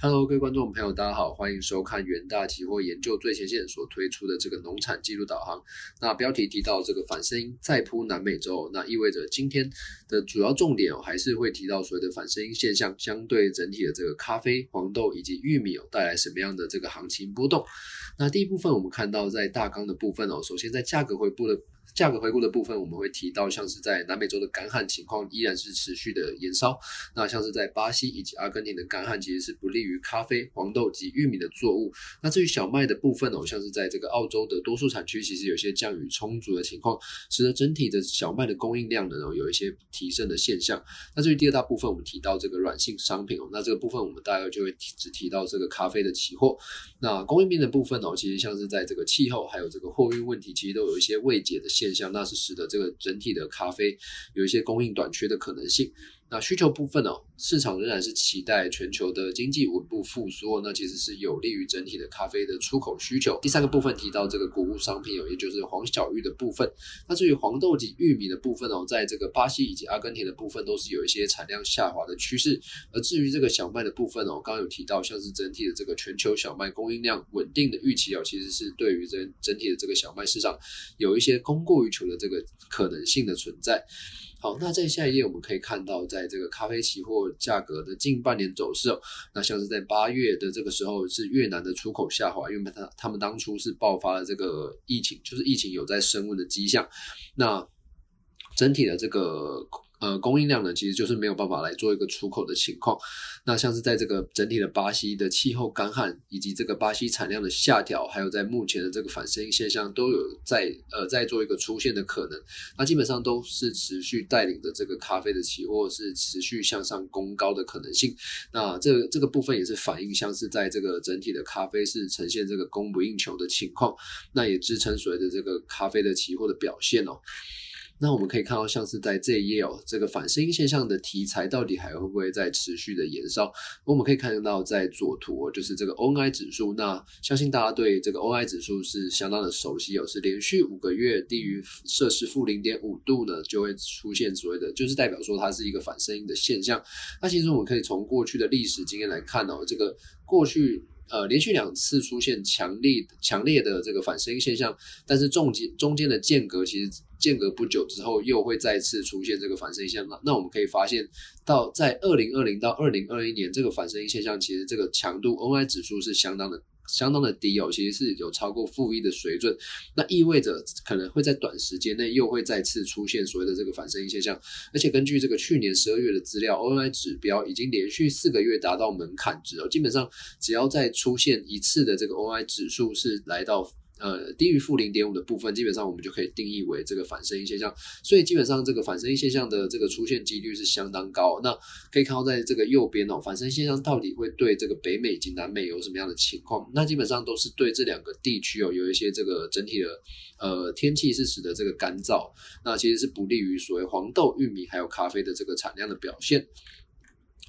Hello，各位观众朋友，大家好，欢迎收看元大期货研究最前线所推出的这个农产记录导航。那标题提到这个反声音再扑南美洲，那意味着今天的主要重点哦，还是会提到所谓的反声音现象，相对整体的这个咖啡、黄豆以及玉米哦，带来什么样的这个行情波动？那第一部分我们看到在大纲的部分哦，首先在价格回顾的。价格回顾的部分，我们会提到，像是在南美洲的干旱情况依然是持续的延烧。那像是在巴西以及阿根廷的干旱，其实是不利于咖啡、黄豆及玉米的作物。那至于小麦的部分哦，像是在这个澳洲的多数产区，其实有些降雨充足的情况，使得整体的小麦的供应量呢有一些提升的现象。那至于第二大部分，我们提到这个软性商品哦，那这个部分我们大概就会提只提到这个咖啡的期货。那供应面的部分哦，其实像是在这个气候还有这个货运问题，其实都有一些未解的现。象，那是使得这个整体的咖啡有一些供应短缺的可能性。那需求部分呢，市场仍然是期待全球的经济稳步复苏，那其实是有利于整体的咖啡的出口需求。第三个部分提到这个谷物商品哦，也就是黄小玉的部分。那至于黄豆及玉米的部分哦，在这个巴西以及阿根廷的部分都是有一些产量下滑的趋势。而至于这个小麦的部分哦，刚刚有提到，像是整体的这个全球小麦供应量稳定的预期哦，其实是对于整整体的这个小麦市场有一些供过于求的这个可能性的存在。好，那在下一页我们可以看到，在这个咖啡期货价格的近半年走势哦，那像是在八月的这个时候是越南的出口下滑，因为他他们当初是爆发了这个疫情，就是疫情有在升温的迹象，那整体的这个。呃，供应量呢，其实就是没有办法来做一个出口的情况。那像是在这个整体的巴西的气候干旱，以及这个巴西产量的下调，还有在目前的这个反声音现象，都有在呃在做一个出现的可能。那基本上都是持续带领着这个咖啡的期货是持续向上攻高的可能性。那这这个部分也是反映像是在这个整体的咖啡是呈现这个供不应求的情况，那也支撑所谓的这个咖啡的期货的表现哦。那我们可以看到，像是在这一页哦，这个反声音现象的题材到底还会不会再持续的延烧？我们可以看到，在左图就是这个 ONI 指数，那相信大家对这个 ONI 指数是相当的熟悉哦，是连续五个月低于摄氏负零点五度呢，就会出现所谓的，就是代表说它是一个反声音的现象。那其实我们可以从过去的历史经验来看哦，这个过去。呃，连续两次出现强烈强烈的这个反声音现象，但是中间中间的间隔其实间隔不久之后又会再次出现这个反声音现象。那我们可以发现，到在二零二零到二零二一年这个反声音现象，其实这个强度 OI 指数是相当的。相当的低哦，其实是有超过负一的水准，那意味着可能会在短时间内又会再次出现所谓的这个反声音现象，而且根据这个去年十二月的资料，ONI 指标已经连续四个月达到门槛值哦，基本上只要再出现一次的这个 ONI 指数是来到。呃，低于负零点五的部分，基本上我们就可以定义为这个反声音现象。所以基本上这个反声音现象的这个出现几率是相当高。那可以看到在这个右边哦，反声现象到底会对这个北美及南美有什么样的情况？那基本上都是对这两个地区哦有一些这个整体的呃天气是使得这个干燥，那其实是不利于所谓黄豆、玉米还有咖啡的这个产量的表现。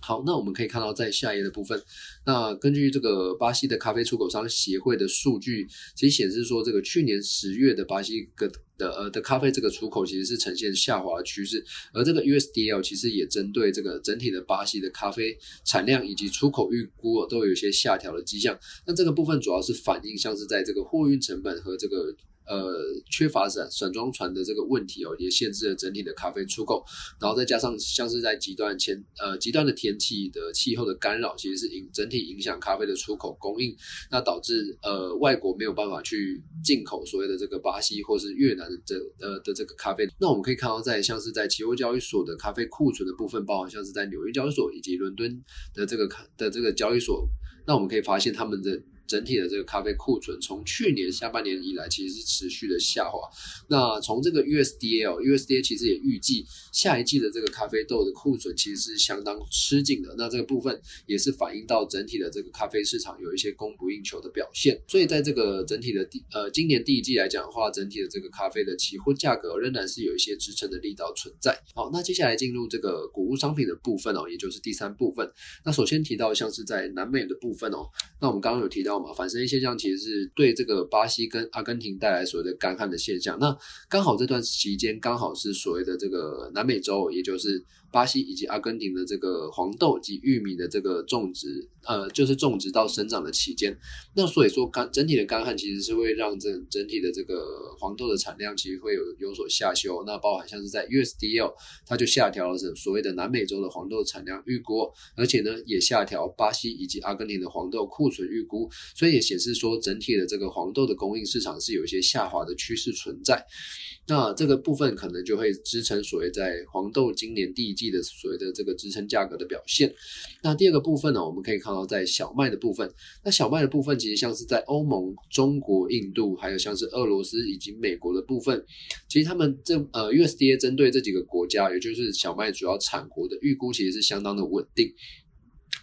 好，那我们可以看到在下一页的部分，那根据这个巴西的咖啡出口商协会的数据，其实显示说，这个去年十月的巴西个的呃的咖啡这个出口其实是呈现下滑的趋势，而这个 USDL 其实也针对这个整体的巴西的咖啡产量以及出口预估都有一些下调的迹象。那这个部分主要是反映像是在这个货运成本和这个。呃，缺乏散散装船的这个问题哦，也限制了整体的咖啡出口。然后再加上像是在极端前呃极端的天气的气候的干扰，其实是影整体影响咖啡的出口供应，那导致呃外国没有办法去进口所谓的这个巴西或是越南的这呃的这个咖啡。那我们可以看到，在像是在期货交易所的咖啡库存的部分，包含像是在纽约交易所以及伦敦的这个卡的这个交易所，那我们可以发现他们的。整体的这个咖啡库存从去年下半年以来，其实是持续的下滑。那从这个 USDA，USDA 其实也预计下一季的这个咖啡豆的库存其实是相当吃紧的。那这个部分也是反映到整体的这个咖啡市场有一些供不应求的表现。所以在这个整体的第呃今年第一季来讲的话，整体的这个咖啡的期货价格仍然是有一些支撑的力道存在。好，那接下来进入这个谷物商品的部分哦，也就是第三部分。那首先提到像是在南美的部分哦，那我们刚刚有提到。反声音现象其实是对这个巴西跟阿根廷带来所谓的干旱的现象。那刚好这段期间刚好是所谓的这个南美洲，也就是巴西以及阿根廷的这个黄豆及玉米的这个种植，呃，就是种植到生长的期间。那所以说干整体的干旱其实是会让这整体的这个黄豆的产量其实会有有所下修。那包含像是在 USDL，它就下调了这所谓的南美洲的黄豆产量预估，而且呢也下调巴西以及阿根廷的黄豆库存预估，所以也显示说整体的这个黄豆的供应市场是有一些下滑的趋势存在。那这个部分可能就会支撑所谓在黄豆今年第一季的所谓的这个支撑价格的表现。那第二个部分呢，我们可以看到在小麦的部分，那小麦的部分其实像是在欧盟、中国、印度，还有像是俄罗斯以及美国的部分，其实他们这呃 USDA 针对这几个国家，也就是小麦主要产国的预估，其实是相当的稳定。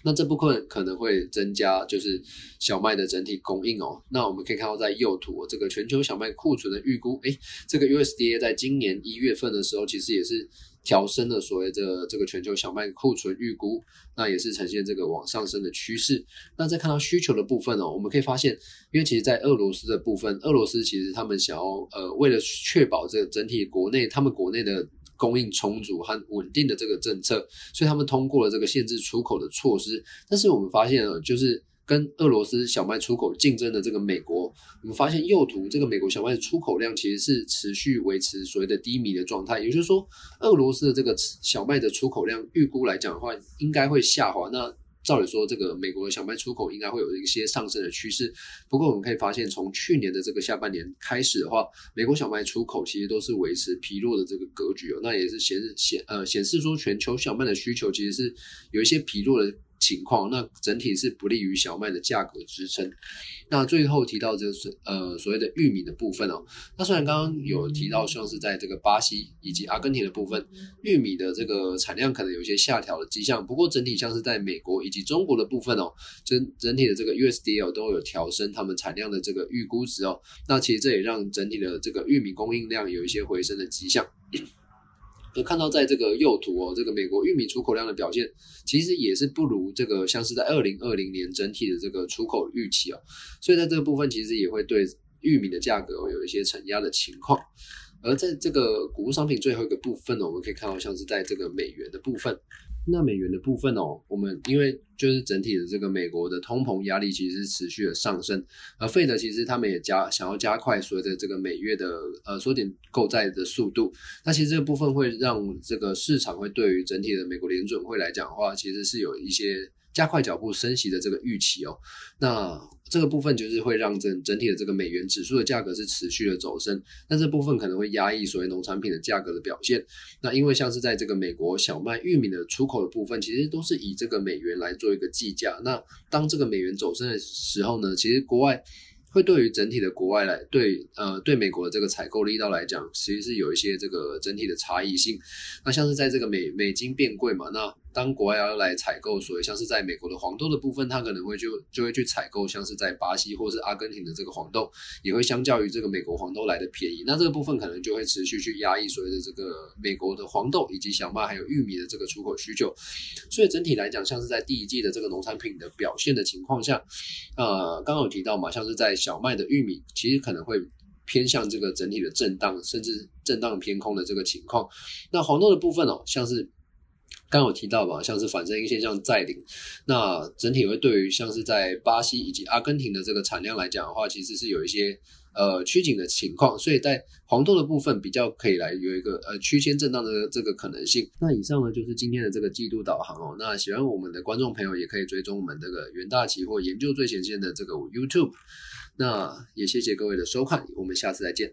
那这部分可能会增加，就是小麦的整体供应哦。那我们可以看到，在右图这个全球小麦库存的预估，诶，这个 USDA 在今年一月份的时候，其实也是调升了所谓的这个全球小麦库存预估，那也是呈现这个往上升的趋势。那再看到需求的部分哦，我们可以发现，因为其实，在俄罗斯的部分，俄罗斯其实他们想要呃，为了确保这个整体国内，他们国内的。供应充足和稳定的这个政策，所以他们通过了这个限制出口的措施。但是我们发现啊，就是跟俄罗斯小麦出口竞争的这个美国，我们发现右图这个美国小麦的出口量其实是持续维持所谓的低迷的状态。也就是说，俄罗斯的这个小麦的出口量预估来讲的话，应该会下滑。那照理说，这个美国的小麦出口应该会有一些上升的趋势。不过，我们可以发现，从去年的这个下半年开始的话，美国小麦出口其实都是维持疲弱的这个格局哦。那也是显显呃显示说，全球小麦的需求其实是有一些疲弱的。情况，那整体是不利于小麦的价格支撑。那最后提到这个呃所谓的玉米的部分哦，那虽然刚刚有提到像是在这个巴西以及阿根廷的部分，玉米的这个产量可能有一些下调的迹象，不过整体像是在美国以及中国的部分哦，整整体的这个 USDL 都有调升他们产量的这个预估值哦。那其实这也让整体的这个玉米供应量有一些回升的迹象。可看到在这个右图哦，这个美国玉米出口量的表现，其实也是不如这个像是在二零二零年整体的这个出口预期哦，所以在这个部分其实也会对玉米的价格有一些承压的情况。而在这个谷物商品最后一个部分呢，我们可以看到像是在这个美元的部分。那美元的部分哦，我们因为就是整体的这个美国的通膨压力其实持续的上升，而费德其实他们也加想要加快所谓的这个每月的呃缩减购债的速度，那其实这个部分会让这个市场会对于整体的美国联准会来讲的话，其实是有一些。加快脚步升息的这个预期哦，那这个部分就是会让整整体的这个美元指数的价格是持续的走升，那这部分可能会压抑所谓农产品的价格的表现。那因为像是在这个美国小麦、玉米的出口的部分，其实都是以这个美元来做一个计价。那当这个美元走升的时候呢，其实国外会对于整体的国外来对呃对美国的这个采购力道来讲，其实是有一些这个整体的差异性。那像是在这个美美金变贵嘛，那当国外要来采购，所以像是在美国的黄豆的部分，它可能会就就会去采购，像是在巴西或是阿根廷的这个黄豆，也会相较于这个美国黄豆来的便宜。那这个部分可能就会持续去压抑所谓的这个美国的黄豆以及小麦还有玉米的这个出口需求。所以整体来讲，像是在第一季的这个农产品的表现的情况下，呃，刚刚有提到嘛，像是在小麦的玉米，其实可能会偏向这个整体的震荡，甚至震荡偏空的这个情况。那黄豆的部分哦，像是。刚有提到吧，像是反声音现象在临，那整体会对于像是在巴西以及阿根廷的这个产量来讲的话，其实是有一些呃趋紧的情况，所以在黄豆的部分比较可以来有一个呃区间震荡的这个可能性。那以上呢就是今天的这个季度导航哦。那喜欢我们的观众朋友也可以追踪我们这个元大期货研究最前线的这个 YouTube。那也谢谢各位的收看，我们下次再见。